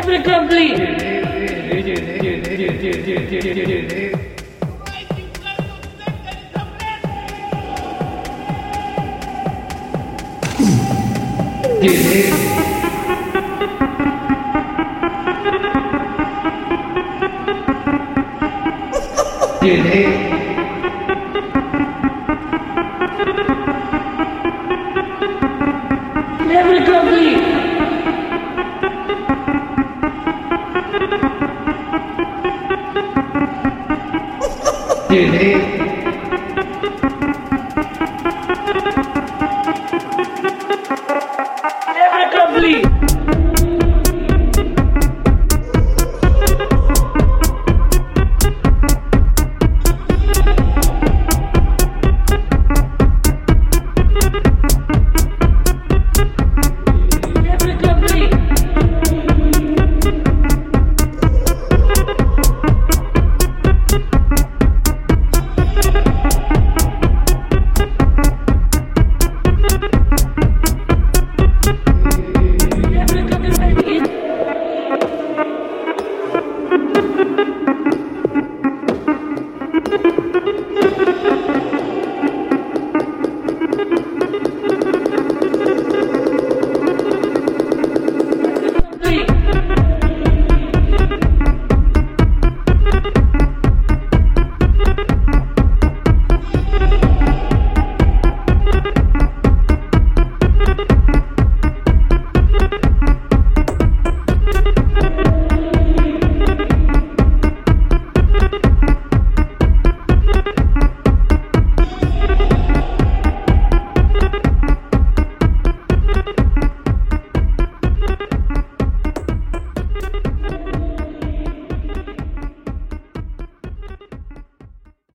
Never complete. Never complete. Never complete.